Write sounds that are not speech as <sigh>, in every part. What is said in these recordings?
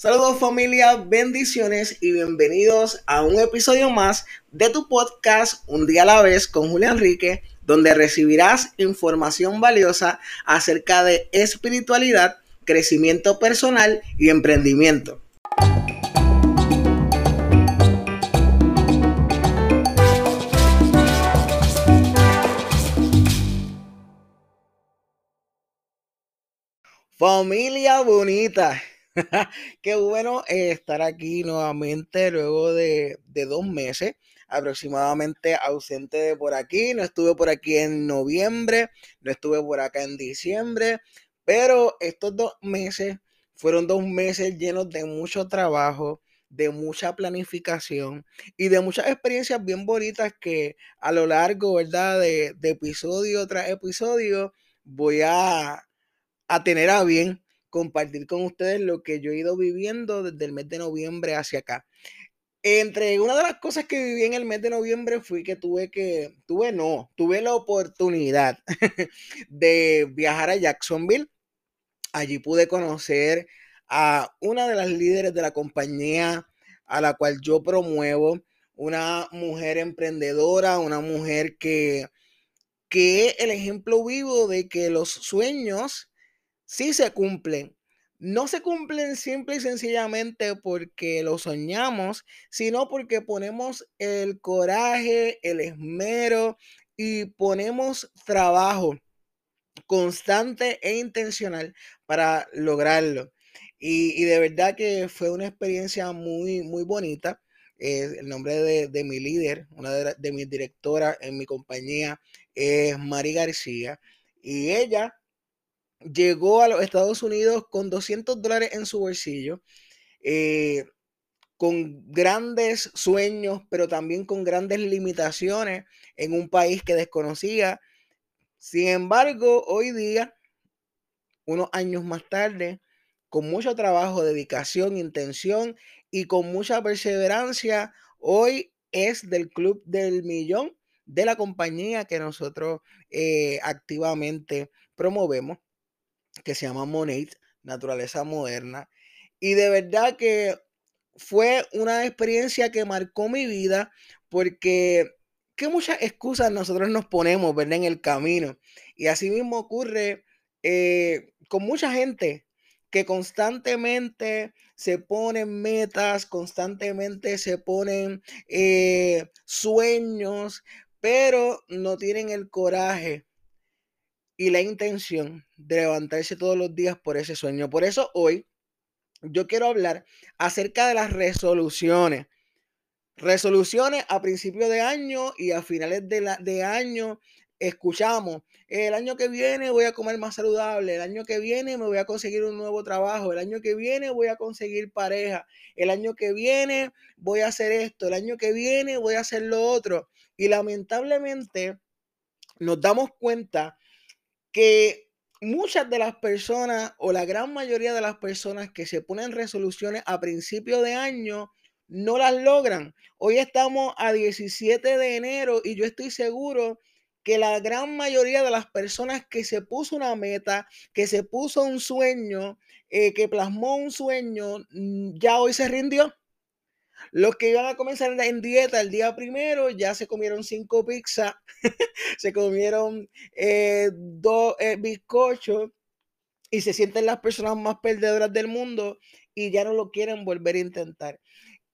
Saludos familia, bendiciones y bienvenidos a un episodio más de tu podcast Un día a la vez con Julián Enrique, donde recibirás información valiosa acerca de espiritualidad, crecimiento personal y emprendimiento. Familia bonita, <laughs> Qué bueno eh, estar aquí nuevamente luego de, dos meses aproximadamente ausente de por aquí. No estuve por aquí en noviembre, no estuve por acá en diciembre, pero estos dos meses fueron dos meses llenos de mucho trabajo, de mucha planificación y de muchas experiencias bien bonitas que a lo largo, ¿verdad? De, episodio tras episodio voy a, a tener a bien compartir con ustedes lo que yo he ido viviendo desde el mes de noviembre hacia acá. Entre una de las cosas que viví en el mes de noviembre fue que tuve que, tuve no, tuve la oportunidad <laughs> de viajar a Jacksonville. Allí pude conocer a una de las líderes de la compañía a la cual yo promuevo, una mujer emprendedora, una mujer que, que es el ejemplo vivo de que los sueños sí se cumplen. No se cumplen simple y sencillamente porque lo soñamos, sino porque ponemos el coraje, el esmero y ponemos trabajo constante e intencional para lograrlo. Y, de verdad que fue una experiencia muy, muy bonita. el nombre de, mi líder, una de, de mis directoras en mi compañía es Mari García. Y ella llegó a los Estados Unidos con 200 dólares en su bolsillo, eh, con grandes sueños, pero también con grandes limitaciones en un país que desconocía. Sin embargo, hoy día, unos años más tarde, con mucho trabajo, dedicación, intención y con mucha perseverancia, hoy es del Club del Millón de la compañía que nosotros eh, activamente promovemos que se llama Monate, Naturaleza Moderna. Y de verdad que fue una experiencia que marcó mi vida porque que muchas excusas nosotros nos ponemos. En el camino. Y así mismo ocurre eh, con mucha gente que constantemente se ponen metas, constantemente se ponen eh, sueños, pero no tienen el coraje y la intención de levantarse todos los días por ese sueño. Por eso hoy yo quiero hablar acerca de las resoluciones. Resoluciones a principio de año y a finales de, la, de año escuchamos, el año que viene voy a comer más saludable, el año que viene me voy a conseguir un nuevo trabajo, el año que viene voy a conseguir pareja, el año que viene voy a hacer esto, el año que viene voy a hacer lo otro. Y lamentablemente nos damos cuenta que muchas de las personas o la gran mayoría de las personas que se ponen resoluciones a principio de año no las logran. Hoy estamos a 17 de enero y yo estoy seguro que la gran mayoría de las personas que se puso una meta, que se puso un sueño, eh, que plasmó un sueño, mm, ya hoy se rindió. Los que iban a comenzar en dieta el día primero ya se comieron cinco pizzas, <laughs> se comieron eh, dos eh, bizcochos y se sienten las personas más perdedoras del mundo y ya no lo quieren volver a intentar.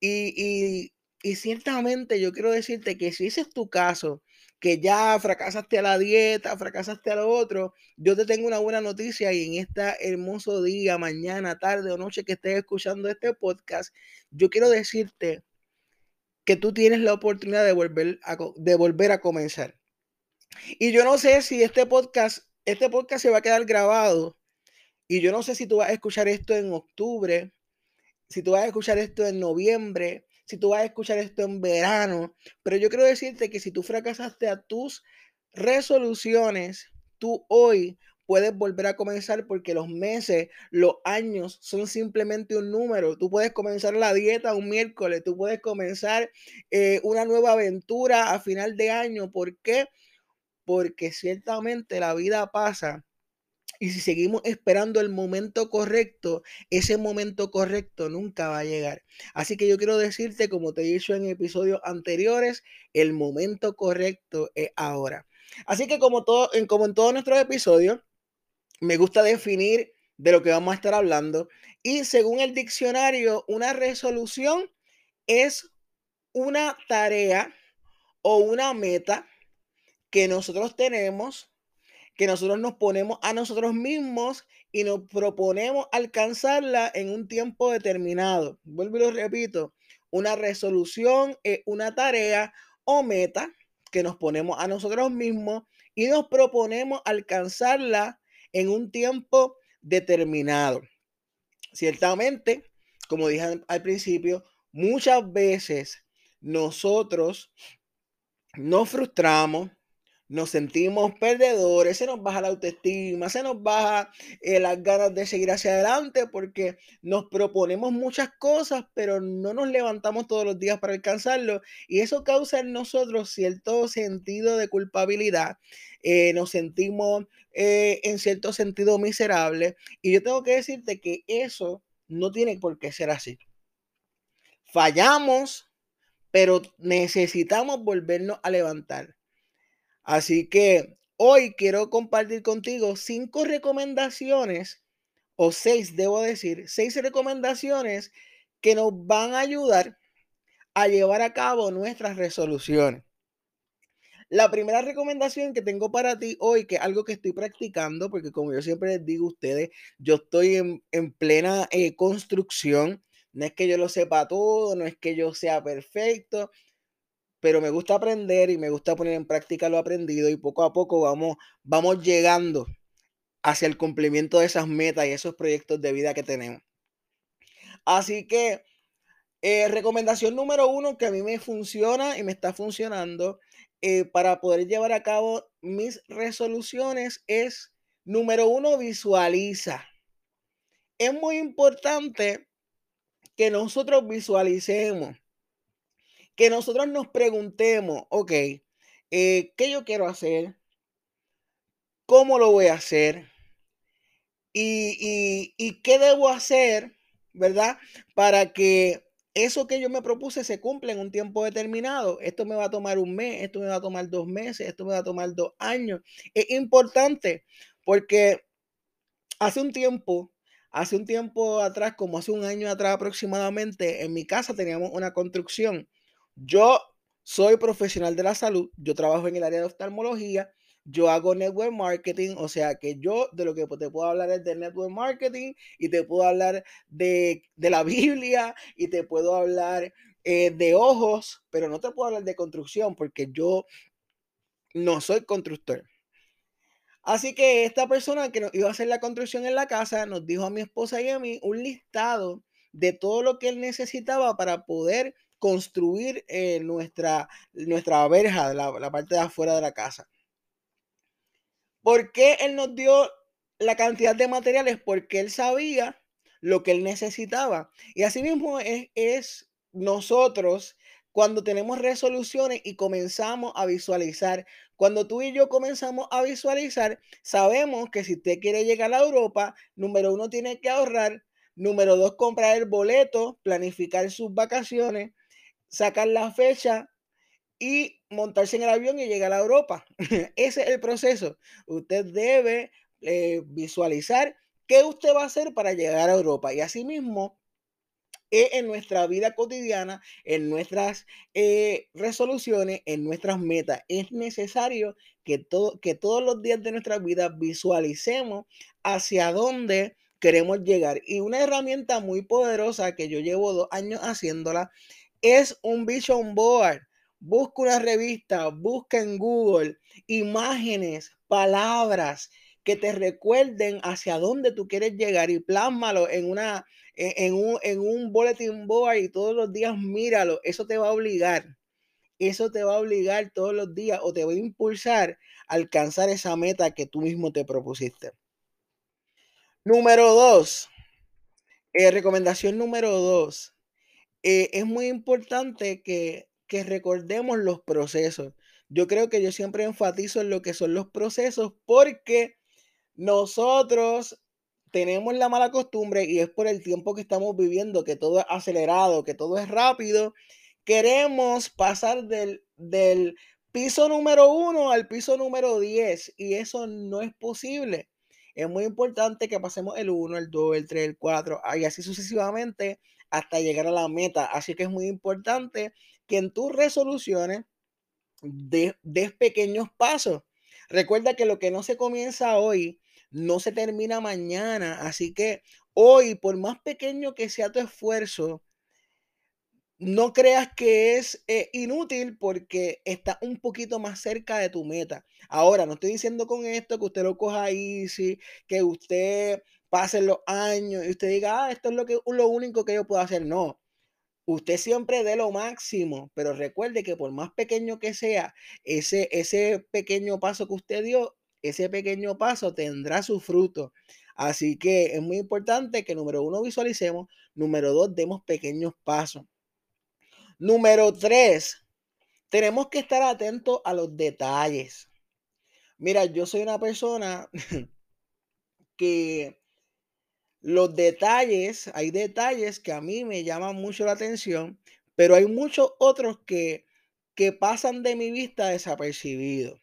Y, y ciertamente yo quiero decirte que si ese es tu caso, que ya fracasaste a la dieta, fracasaste a lo otro, yo te tengo una buena noticia y en este hermoso día, mañana, tarde o noche que estés escuchando este podcast, yo quiero decirte que tú tienes la oportunidad de volver a, de volver a comenzar. Y yo no sé si este podcast, este podcast se va a quedar grabado y yo no sé si tú vas a escuchar esto en octubre, si tú vas a escuchar esto en noviembre, si tú vas a escuchar esto en verano, pero yo quiero decirte que si tú fracasaste a tus resoluciones, tú hoy puedes volver a comenzar porque los meses, los años son simplemente un número. Tú puedes comenzar la dieta un miércoles, tú puedes comenzar eh, una nueva aventura a final de año. ¿Por qué? Porque ciertamente la vida pasa Y si seguimos esperando el momento correcto, ese momento correcto nunca va a llegar. Así que yo quiero decirte, como te he dicho en episodios anteriores, el momento correcto es ahora. Así que como, todo, como en todos nuestros episodios, me gusta definir de lo que vamos a estar hablando. Y según el diccionario, una resolución es una tarea o una meta que nosotros tenemos, que nosotros nos ponemos a nosotros mismos y nos proponemos alcanzarla en un tiempo determinado. Vuelvo y lo repito, una resolución es una tarea o meta que nos ponemos a nosotros mismos y nos proponemos alcanzarla en un tiempo determinado. Ciertamente, como dije al principio, muchas veces nosotros nos frustramos, nos sentimos perdedores, se nos baja la autoestima, se nos baja eh, las ganas de seguir hacia adelante porque nos proponemos muchas cosas, pero no nos levantamos todos los días para alcanzarlo. Y eso causa en nosotros cierto sentido de culpabilidad. Eh, nos sentimos eh, en cierto sentido miserables. Y yo tengo que decirte que eso no tiene por qué ser así. Fallamos, pero necesitamos volvernos a levantar. Así que hoy quiero compartir contigo cinco recomendaciones, o seis, debo decir, seis recomendaciones que nos van a ayudar a llevar a cabo nuestras resoluciones. La primera recomendación que tengo para ti hoy, que es algo que estoy practicando, porque como yo siempre les digo a ustedes, yo estoy en, plena eh, construcción. No es que yo lo sepa todo, no es que yo sea perfecto, pero me gusta aprender y me gusta poner en práctica lo aprendido y poco a poco vamos, vamos llegando hacia el cumplimiento de esas metas y esos proyectos de vida que tenemos. Así que, eh, recomendación número uno que a mí me funciona y me está funcionando eh, para poder llevar a cabo mis resoluciones es, número uno, visualiza. Es muy importante que nosotros visualicemos que nosotros nos preguntemos, ok, eh, ¿qué yo quiero hacer? ¿Cómo lo voy a hacer? ¿Y, y qué debo hacer, verdad? Para que eso que yo me propuse se cumpla en un tiempo determinado. Esto me va a tomar un mes, esto me va a tomar dos meses, esto me va a tomar dos años. Es importante porque hace un tiempo Hace un tiempo atrás, como hace un año atrás aproximadamente, en mi casa teníamos una construcción yo soy profesional de la salud, yo trabajo en el área de oftalmología, yo hago network marketing, o sea que yo de lo que te puedo hablar es de network marketing y te puedo hablar de, la Biblia y te puedo hablar eh, de ojos, pero no te puedo hablar de construcción porque yo no soy constructor. Así que esta persona que iba a hacer la construcción en la casa nos dijo a mi esposa y a mí un listado de todo lo que él necesitaba para poder construir eh, nuestra, nuestra verja, la, parte de afuera de la casa. ¿Por qué él nos dio la cantidad de materiales? Porque él sabía lo que él necesitaba. Y así mismo es, es nosotros cuando tenemos resoluciones y comenzamos a visualizar. Cuando tú y yo comenzamos a visualizar, sabemos que si usted quiere llegar a Europa, número uno tiene que ahorrar, número dos comprar el boleto, planificar sus vacaciones, sacar la fecha y montarse en el avión y llegar a Europa. <laughs> Ese es el proceso. Usted debe eh, visualizar qué usted va a hacer para llegar a Europa. Y asimismo, en nuestra vida cotidiana, en nuestras eh, resoluciones, en nuestras metas. Es necesario que, todo, que todos los días de nuestra vida visualicemos hacia dónde queremos llegar. Y una herramienta muy poderosa que yo llevo dos años haciéndola es un vision board. Busca una revista, busca en Google imágenes, palabras que te recuerden hacia dónde tú quieres llegar y plásmalo en, una, en, un, en un bulletin board y todos los días míralo. Eso te va a obligar. Eso te va a obligar todos los días o te va a impulsar a alcanzar esa meta que tú mismo te propusiste. Número dos. Eh, recomendación número dos eh, es muy importante que, recordemos los procesos. Yo creo que yo siempre enfatizo en lo que son los procesos porque nosotros tenemos la mala costumbre y es por el tiempo que estamos viviendo, que todo es acelerado, que todo es rápido. Queremos pasar del, del piso número uno al piso número 10 y eso no es posible. Es muy importante que pasemos el 1, el 2, el 3, el 4 y así sucesivamente hasta llegar a la meta. Así que es muy importante que en tus resoluciones des, pequeños pasos. Recuerda que lo que no se comienza hoy no se termina mañana. Así que hoy, por más pequeño que sea tu esfuerzo, no creas que es eh, inútil porque está un poquito más cerca de tu meta. Ahora, no estoy diciendo con esto que usted lo coja easy, que usted pase los años y usted diga, ah, esto es lo, que, lo único que yo puedo hacer. No, usted siempre dé lo máximo, pero recuerde que por más pequeño que sea, ese, ese pequeño paso que usted dio, ese pequeño paso tendrá su fruto. Así que es muy importante que número uno visualicemos, número dos demos pequeños pasos. Número tres, tenemos que estar atentos a los detalles. Mira, yo soy una persona <laughs> que los detalles, hay detalles que a mí me llaman mucho la atención, pero hay muchos otros que, que pasan de mi vista desapercibidos.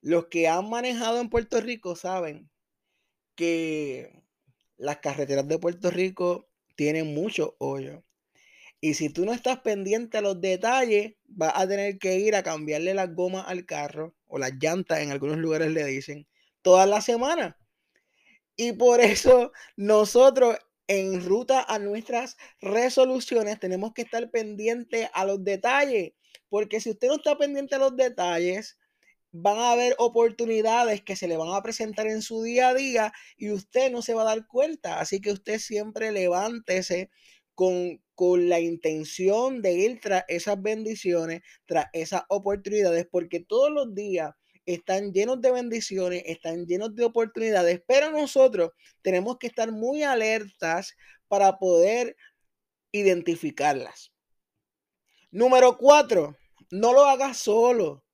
Los que han manejado en Puerto Rico saben que las carreteras de Puerto Rico tienen mucho hoyo. Y si tú no estás pendiente a los detalles, vas a tener que ir a cambiarle las gomas al carro o las llantas, en algunos lugares le dicen, toda la semana. Y por eso nosotros en ruta a nuestras resoluciones tenemos que estar pendientes a los detalles. Porque si usted no está pendiente a los detalles, van a haber oportunidades que se le van a presentar en su día a día y usted no se va a dar cuenta. Así que usted siempre levántese con, con la intención de ir tras esas bendiciones, tras esas oportunidades, porque todos los días están llenos de bendiciones, están llenos de oportunidades, pero nosotros tenemos que estar muy alertas para poder identificarlas. Número cuatro, no lo hagas solo.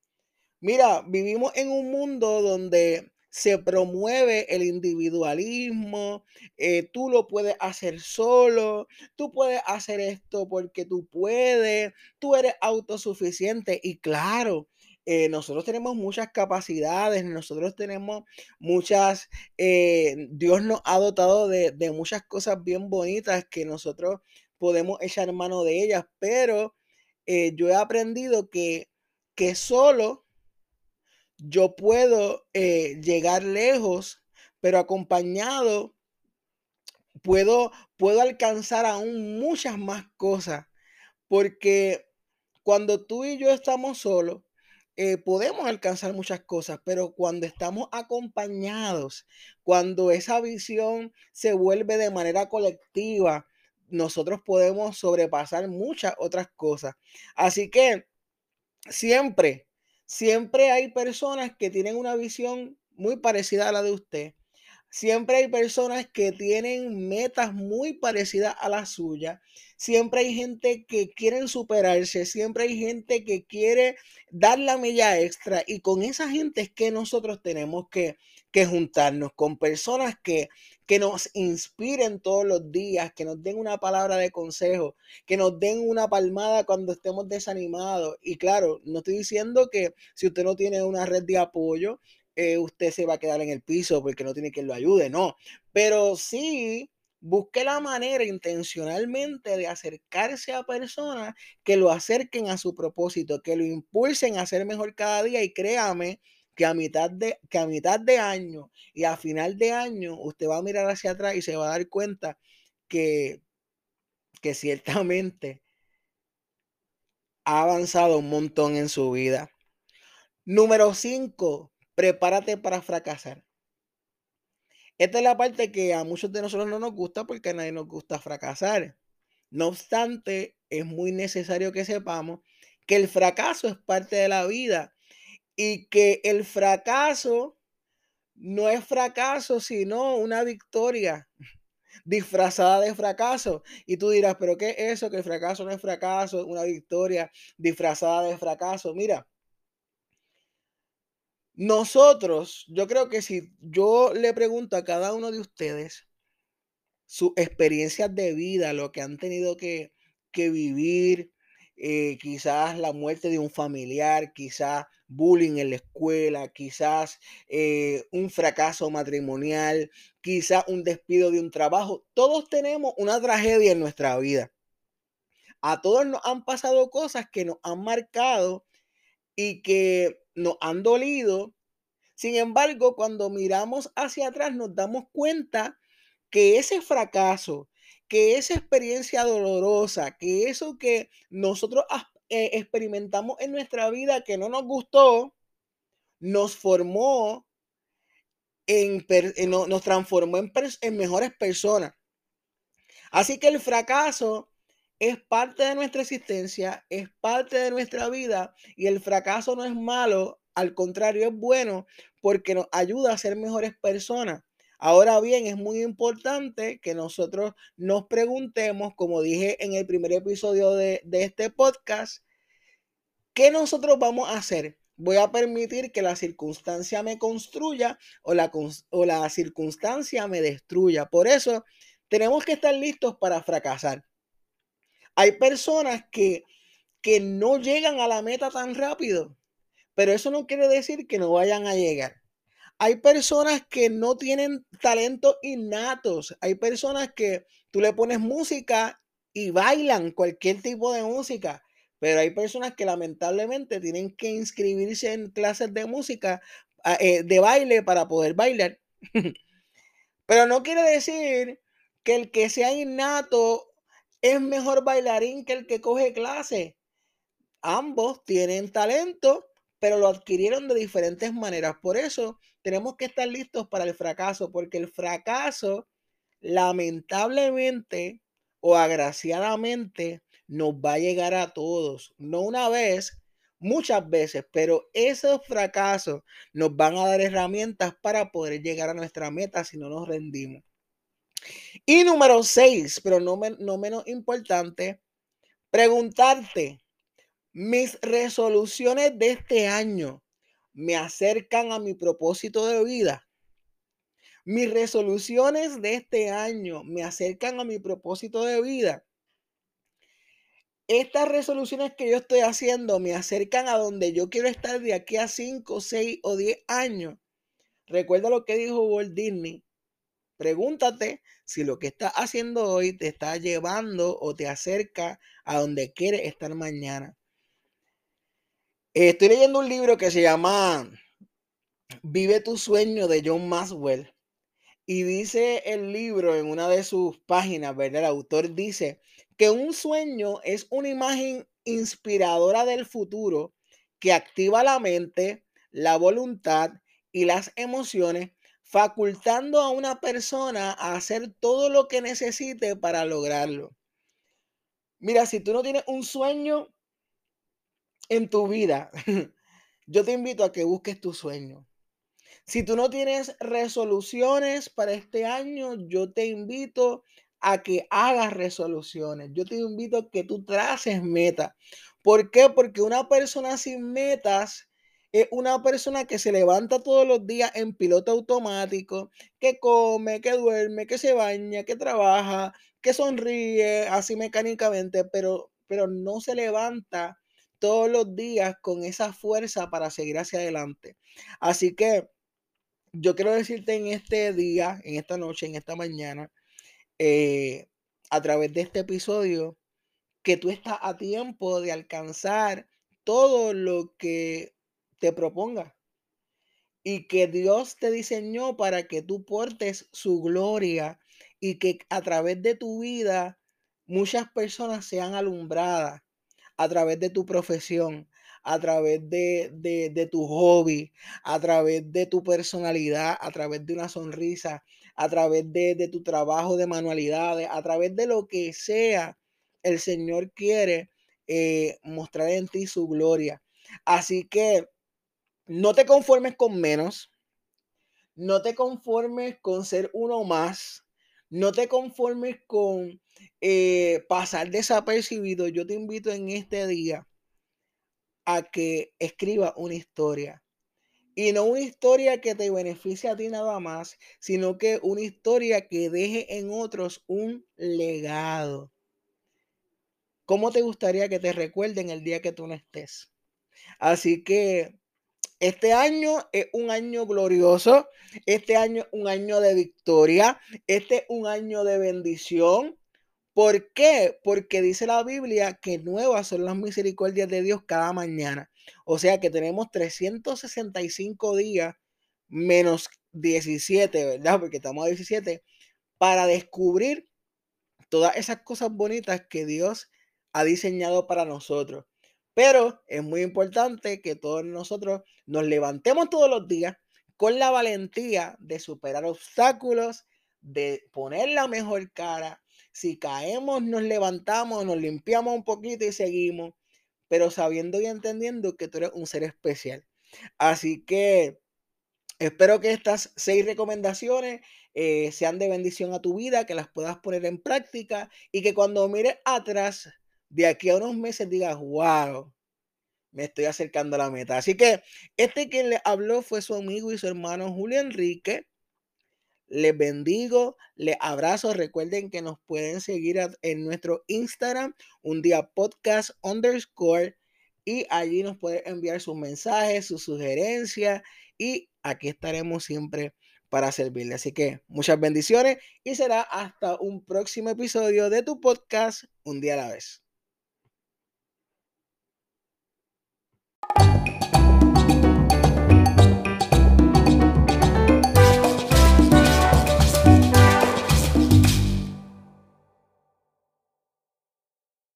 Mira, vivimos en un mundo donde se promueve el individualismo, eh, tú lo puedes hacer solo, tú puedes hacer esto porque tú puedes, tú eres autosuficiente y claro. Eh, nosotros tenemos muchas capacidades, nosotros tenemos muchas, eh, Dios nos ha dotado de, de muchas cosas bien bonitas que nosotros podemos echar mano de ellas, pero yo he aprendido que, que solo yo puedo eh, llegar lejos, pero acompañado puedo, puedo alcanzar aún muchas más cosas, porque cuando tú y yo estamos solos, eh, podemos alcanzar muchas cosas, pero cuando estamos acompañados, cuando esa visión se vuelve de manera colectiva, nosotros podemos sobrepasar muchas otras cosas. Así que siempre Siempre hay personas que tienen una visión muy parecida a la de usted. Siempre hay personas que tienen metas muy parecidas a la suya. Siempre hay gente que quiere superarse. Siempre hay gente que quiere dar la milla extra. Y con esa gente es que nosotros tenemos que, que juntarnos con personas que, que nos inspiren todos los días, que nos den una palabra de consejo, que nos den una palmada cuando estemos desanimados. Y claro, no estoy diciendo que si usted no tiene una red de apoyo, eh, usted se va a quedar en el piso porque no tiene quien lo ayude, no. Pero sí busque la manera intencionalmente de acercarse a personas que lo acerquen a su propósito, que lo impulsen a ser mejor cada día y créame que a mitad de, que a mitad de año y a final de año usted va a mirar hacia atrás y se va a dar cuenta que, que ciertamente ha avanzado un montón en su vida. Número 5, prepárate para fracasar. Esta es la parte que a muchos de nosotros no nos gusta porque a nadie nos gusta fracasar. No obstante, es muy necesario que sepamos que el fracaso es parte de la vida y que el fracaso no es fracaso, sino una victoria <laughs> disfrazada de fracaso. Y tú dirás, pero ¿qué es eso? Que el fracaso no es fracaso, una victoria disfrazada de fracaso. Mira, Nosotros, yo creo que si yo le pregunto a cada uno de ustedes sus experiencias de vida, lo que han tenido que, que vivir, eh, quizás la muerte de un familiar, quizás bullying en la escuela, quizás eh, un fracaso matrimonial, quizás un despido de un trabajo. Todos tenemos una tragedia en nuestra vida. A todos nos han pasado cosas que nos han marcado y que nos han dolido. Sin embargo, cuando miramos hacia atrás nos damos cuenta que ese fracaso, que esa experiencia dolorosa, que eso que nosotros eh, experimentamos en nuestra vida que no nos gustó, nos formó, en, nos transformó en, en mejores personas. Así que el fracaso es parte de nuestra existencia, es parte de nuestra vida y el fracaso no es malo, al contrario es bueno porque nos ayuda a ser mejores personas. Ahora bien, es muy importante que nosotros nos preguntemos, como dije en el primer episodio de, este podcast, ¿qué nosotros vamos a hacer? ¿Voy a permitir que la circunstancia me construya o la, o la circunstancia me destruya? Por eso tenemos que estar listos para fracasar. Hay personas que, que no llegan a la meta tan rápido, pero eso no quiere decir que no vayan a llegar. Hay personas que no tienen talentos innatos. Hay personas que tú le pones música y bailan cualquier tipo de música. Pero hay personas que lamentablemente tienen que inscribirse en clases de música, eh, de baile para poder bailar. <laughs> Pero no quiere decir que el que sea innato es mejor bailarín que el que coge clase. Ambos tienen talento, pero lo adquirieron de diferentes maneras. Por eso tenemos que estar listos para el fracaso, porque el fracaso, lamentablemente o agraciadamente, nos va a llegar a todos. No una vez, muchas veces, pero esos fracasos nos van a dar herramientas para poder llegar a nuestra meta si no nos rendimos. Y número seis, pero no, no menos importante, preguntarte, mis resoluciones de este año me acercan a mi propósito de vida. Mis resoluciones de este año me acercan a mi propósito de vida. Estas resoluciones que yo estoy haciendo me acercan a donde yo quiero estar de aquí a 5, 6 o 10 años. Recuerda lo que dijo Walt Disney. Pregúntate si lo que estás haciendo hoy te está llevando o te acerca a donde quieres estar mañana. Estoy leyendo un libro que se llama Vive tu sueño de John Maxwell. Y dice el libro en una de sus páginas, ¿verdad? El autor dice que un sueño es una imagen inspiradora del futuro que activa la mente, la voluntad y las emociones, facultando a una persona a hacer todo lo que necesite para lograrlo. Mira, si tú no tienes un sueño, en tu vida, <laughs> yo te invito a que busques tu sueño. Si tú no tienes resoluciones para este año, yo te invito a que hagas resoluciones. Yo te invito a que tú traces metas. ¿Por qué? Porque una persona sin metas es una persona que se levanta todos los días en piloto automático, que come, que duerme, que se baña, que trabaja, que sonríe así mecánicamente, pero, pero no se levanta todos los días con esa fuerza para seguir hacia adelante. Así que yo quiero decirte en este día, en esta noche, en esta mañana, eh, a través de este episodio, que tú estás a tiempo de alcanzar todo lo que te proponga. Y que Dios te diseñó para que tú portes su gloria y que a través de tu vida muchas personas sean alumbradas a través de tu profesión, a través de, tu hobby, a través de tu personalidad, a través de una sonrisa, a través de, tu trabajo de manualidades, a través de lo que sea, el Señor quiere eh, mostrar en ti su gloria. Así que no te conformes con menos, no te conformes con ser uno más, no te conformes con eh, pasar desapercibido. Yo te invito en este día a que escriba una historia. Y no una historia que te beneficie a ti nada más, sino que una historia que deje en otros un legado. ¿Cómo te gustaría que te recuerden el día que tú no estés? Así que este año es un año glorioso, este año es un año de victoria, este es un año de bendición. ¿Por qué? Porque dice la Biblia que nuevas son las misericordias de Dios cada mañana. O sea que tenemos 365 días menos 17, ¿verdad? Porque estamos a 17, para descubrir todas esas cosas bonitas que Dios ha diseñado para nosotros. Pero es muy importante que todos nosotros nos levantemos todos los días con la valentía de superar obstáculos, de poner la mejor cara. Si caemos, nos levantamos, nos limpiamos un poquito y seguimos, pero sabiendo y entendiendo que tú eres un ser especial. Así que espero que estas seis recomendaciones eh, sean de bendición a tu vida, que las puedas poner en práctica y que cuando mires atrás de aquí a unos meses digas, wow, me estoy acercando a la meta. Así que este quien le habló fue su amigo y su hermano Julio Enrique. Les bendigo, les abrazo. Recuerden que nos pueden seguir en nuestro Instagram, un día podcast underscore, y allí nos pueden enviar sus mensajes, sus sugerencias, y aquí estaremos siempre para servirle. Así que muchas bendiciones y será hasta un próximo episodio de tu podcast, un día a la vez.